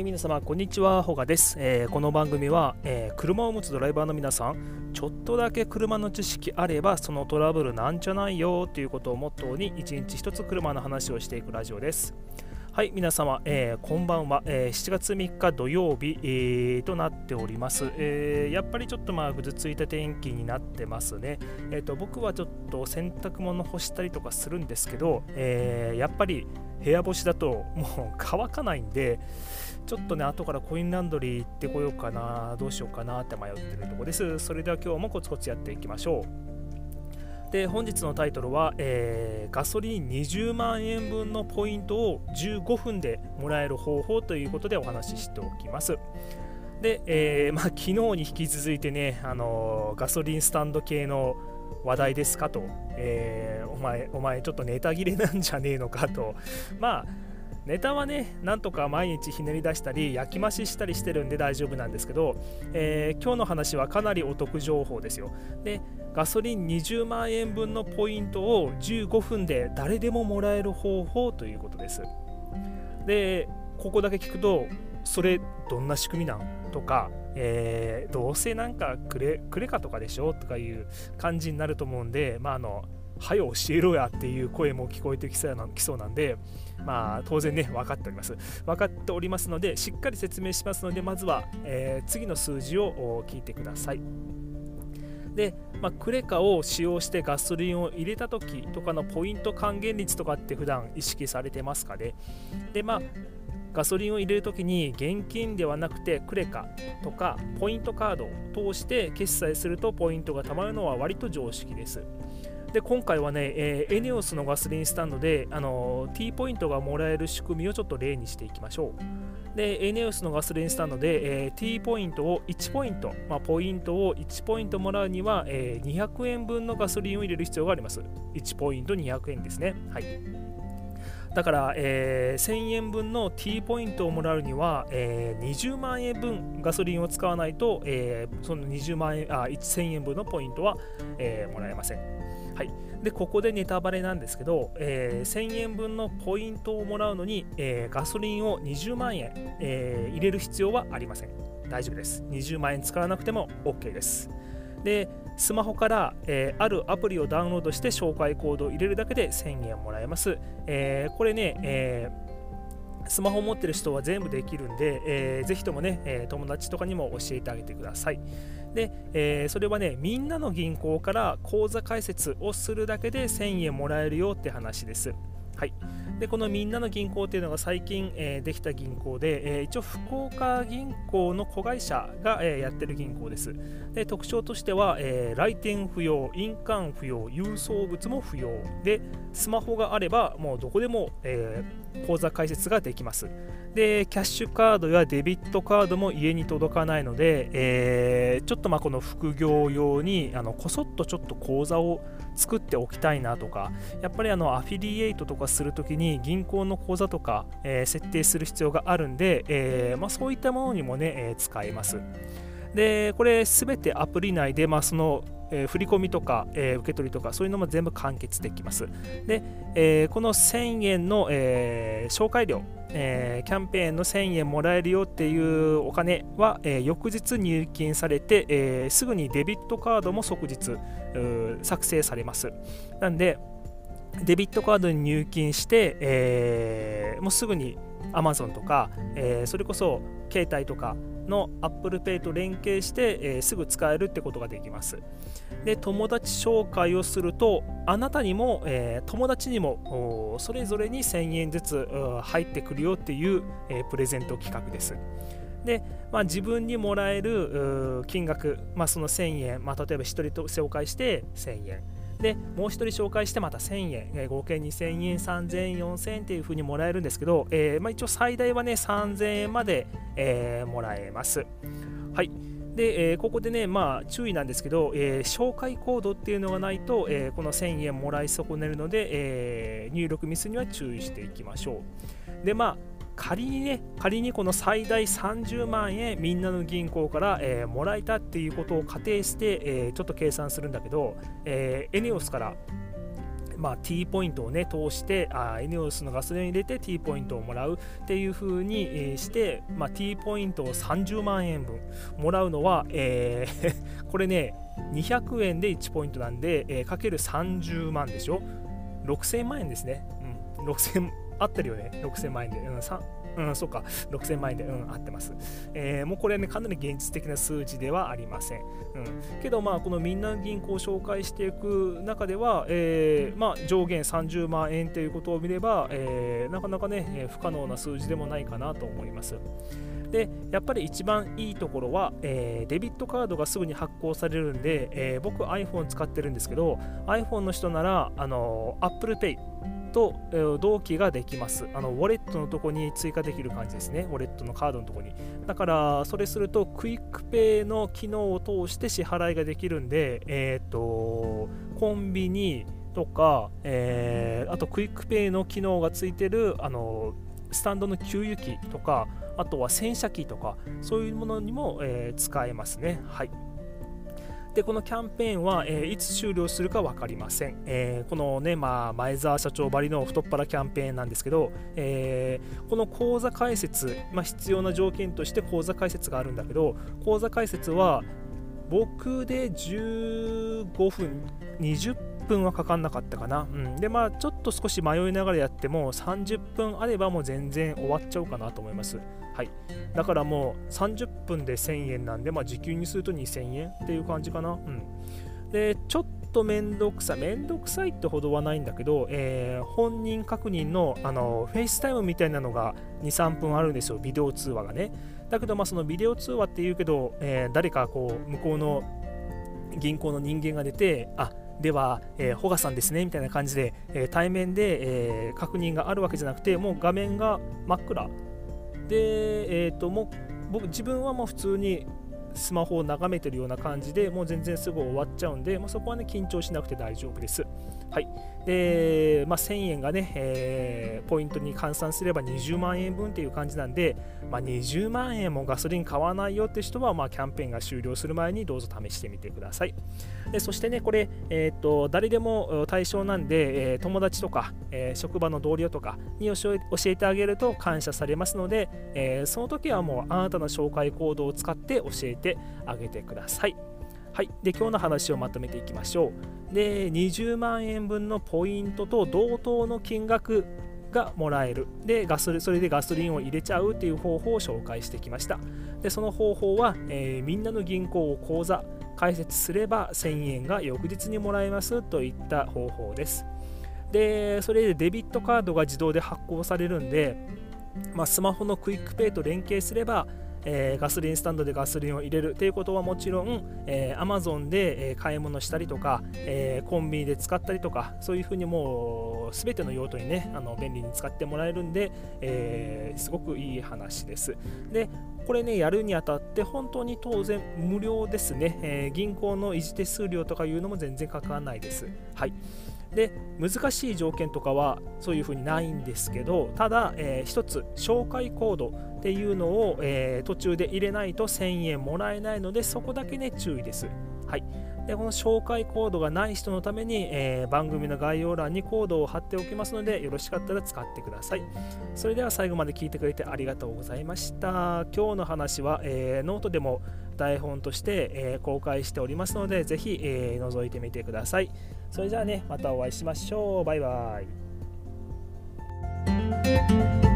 い皆様こんにちはほがです、えー、この番組は、えー、車を持つドライバーの皆さんちょっとだけ車の知識あればそのトラブルなんじゃないよということをモットーに一日一つ車の話をしていくラジオです。はい皆様、えー、こんばんは、え7月3日土曜日、えとなっております、えやっぱりちょっとまあぐずついた天気になってますね、えーと、僕はちょっと洗濯物干したりとかするんですけど、えやっぱり部屋干しだともう乾かないんでちょっとね後からコインランドリー行ってこようかなどうしようかなって迷ってるとこです。それでは今日もコツコツやっていきましょう。で本日のタイトルは、えー、ガソリン20万円分のポイントを15分でもらえる方法ということでお話ししておきます。で、えー、まあ、昨日に引き続いてね、あのー、ガソリンスタンド系の話題ですかと、えー、お前、お前ちょっとネタ切れなんじゃねえのかと、まあ、ネタはね、なんとか毎日ひねり出したり、焼き増ししたりしてるんで大丈夫なんですけど、えー、今日の話はかなりお得情報ですよ。で、ガソリン20万円分のポイントを15分で誰でももらえる方法ということです。で、ここだけ聞くと、それどんな仕組みなん？とか、えー、どうせなんかくれくれかとかでしょとかいう感じになると思うんで、まあ、あの、はよ教えろやっていう声も聞こえてきそうなんで、まあ、当然ね、分かっております。分かっておりますので、しっかり説明しますので、まずは、えー、次の数字を聞いてください。で、まあ、クレカを使用してガソリンを入れた時とかのポイント還元率とかって普段意識されてますかねで、まあ、ガソリンを入れるときに現金ではなくてクレカとかポイントカードを通して決済するとポイントが貯まるのは割と常識です。で今回はね、えー、エネオスのガソリンスタンドで、あの T ポイントがもらえる仕組みをちょっと例にしていきましょう。で、エネオスのガソリンスタンドで、えー、T ポイントを1ポイント、まあ、ポイントを1ポイントもらうには、えー、200円分のガソリンを入れる必要があります。1ポイント200円ですね。はい。だから、えー、1000円分の T ポイントをもらうには、えー、20万円分ガソリンを使わないと、えー、その20万円あ1000円分のポイントは、えー、もらえません。はい、でここでネタバレなんですけど、えー、1000円分のポイントをもらうのに、えー、ガソリンを20万円、えー、入れる必要はありません。大丈夫です。20万円使わなくても OK です。で、スマホから、えー、あるアプリをダウンロードして紹介コードを入れるだけで1000円もらえます。えー、これね、えースマホ持ってる人は全部できるんで、えー、ぜひともね、え、友達とかにも教えてあげてください。で、え、それはね、みんなの銀行から口座開設をするだけで1000円もらえるよって話です。はい、でこのみんなの銀行というのが最近、えー、できた銀行で、えー、一応福岡銀行の子会社が、えー、やってる銀行です。で特徴としては、え来店不要印鑑不要郵送物も不要。でスマホがあればもうどこでも、え口座開設ができます。でキャッシュカードやデビットカードも家に届かないので、えちょっとまあこの副業用にあのこそっとちょっと口座を作っておきたいなとかやっぱりあのアフィリエイトとかするときに銀行の口座とか、えー、設定する必要があるんで、えー、まあ、そういったものにもね、え、使えます。でこれすべてアプリ内で、まあ、そのえー、振込とか、えー、受け取りとかそういうのも全部完結できます。で、えー、この1000円の、え紹介料、えキャンペーンの1000円もらえるよっていうお金は、え翌日入金されて、えすぐにデビットカードも即日作成されます。なんで、デビットカードに入金して、えもうすぐに Amazon とか、えそれこそ携帯とかの Apple Pay と連携して、えー、すぐ使えるってことができます。で、友達紹介をすると、あなたにも、えー、友達にもそれぞれに1000円ずつ入ってくるよっていう、えー、プレゼント企画です。で、まあ、自分にもらえる金額、まあ、その1000円、まあ、例えば1人と紹介して1000円。でもう1人紹介してまた1000円、えー、合計2000円3000円4000円っていう風にもらえるんですけど、えーまあ、一応最大はね3000円まで、え、もらえますはいで、えー、ここでね、まあ、注意なんですけど、えー、紹介コードっていうのがないと、えー、この1000円もらい損ねるので、え、入力ミスには注意していきましょう。で、まあ、仮にね、仮にこの最大30万円みんなの銀行から、えー、もらえたっていうことを仮定して、えー、ちょっと計算するんだけど、えー、エネオスからまあ、T ポイントをね通してあ ENEOS のガソリン入れて T ポイントをもらうっていう風に、えー、して、まあ、T ポイントを30万円分もらうのは、えー これね200円で1ポイントなんで、えー、かける30万でしょ？6000万円ですね、うん、6000合ってるよね6000万円で、うん、うん、そうか、6000万円で、うん、合ってます。えー、もうこれね、かなり現実的な数字ではありません。うん、けど、まあ、このみんな銀行を紹介していく中では、えー、まあ、上限30万円ということを見れば、えー、なかなかね、え不可能な数字でもないかなと思います。でやっぱり一番いいところは、えー、デビットカードがすぐに発行されるんで、えー、僕 iPhone 使ってるんですけど iPhone の人ならあの Apple Pay と、え、同期ができます。あのウォレットのとこに追加できる感じですね。ウォレットのカードのとこに。だから、それすると、 QUICPay の機能を通して支払いができるんで、えっ、ー、と、コンビニとか、えー、あと QUICPay の機能がついてる、あの、スタンドの給油機とか、あとは洗車機とか、そういうものにも、えー、使えますね。はい。でこのキャンペーンは、えー、いつ終了するか分かりません、えー、このね、まあ、前澤社長ばりの太っ腹キャンペーンなんですけど、えー、この口座開設、まあ、必要な条件として口座開設があるんだけど口座開設は僕で15分20分はかかんなかったかな、うん、でまあちょっと少し迷いながらやっても30分あればもう全然終わっちゃうかなと思います。はい、だからもう30分で1000円なんで、まあ、時給にすると2000円っていう感じかな。うん、でちょっとめんどくさい、めんどくさいってほどはないんだけど、えー、本人確認のあの FaceTime みたいなのが2、3分あるんですよ、ビデオ通話がね。だけど、まあ、そのビデオ通話って言うけど、えー、誰かこう向こうの銀行の人間が出て、あでは、えー、ホガさんですねみたいな感じで、えー、対面で、えー、確認があるわけじゃなくて、もう画面が真っ暗で、えーと、もう僕自分はもう普通にスマホを眺めてるような感じでもう全然すぐ終わっちゃうんで、まあ、そこはね緊張しなくて大丈夫です。はいでまあ、1000円がね、えー、ポイントに換算すれば20万円分っていう感じなんで、まあ、20万円もガソリン買わないよって人は、まあ、キャンペーンが終了する前にどうぞ試してみてください。でそしてね、これ、えーと、誰でも対象なんで、えー、友達とか、えー、職場の同僚とかに教えてあげると感謝されますので、え、その時はもうあなたの紹介コードを使って教えてあげてください。はい、で今日の話をまとめていきましょう。で20万円分のポイントと同等の金額がもらえる。でガソリそれでガソリンを入れちゃうという方法を紹介してきました。でその方法は、えー、みんなの銀行を口座開設すれば1000円が翌日にもらえますといった方法です。でそれでデビットカードが自動で発行されるんで、まあ、スマホの QUICPay と連携すればえー、ガソリンスタンドでガソリンを入れるということはもちろん、えー、Amazon で、買い物したりとか、えー、コンビニで使ったりとかそういうふうにもう全ての用途にねあの便利に使ってもらえるんで、えー、すごくいい話です。でこれねやるにあたって本当に当然無料ですね、えー、銀行の維持手数料とかいうのも全然かからないです。はい。で難しい条件とかはそういうふうにないんですけどただ、えー、一つ紹介コードっていうのを、えー、途中で入れないと1000円もらえないのでそこだけね注意です。はい、でこの紹介コードがない人のために、えー、番組の概要欄にコードを貼っておきますのでよろしかったら使ってください。それでは最後まで聞いてくれてありがとうございました。今日の話は、えー、ノートでも台本として、えー、公開しておりますのでぜひ、え覗いてみてください。それじゃあねまたお会いしましょう。バイバイ。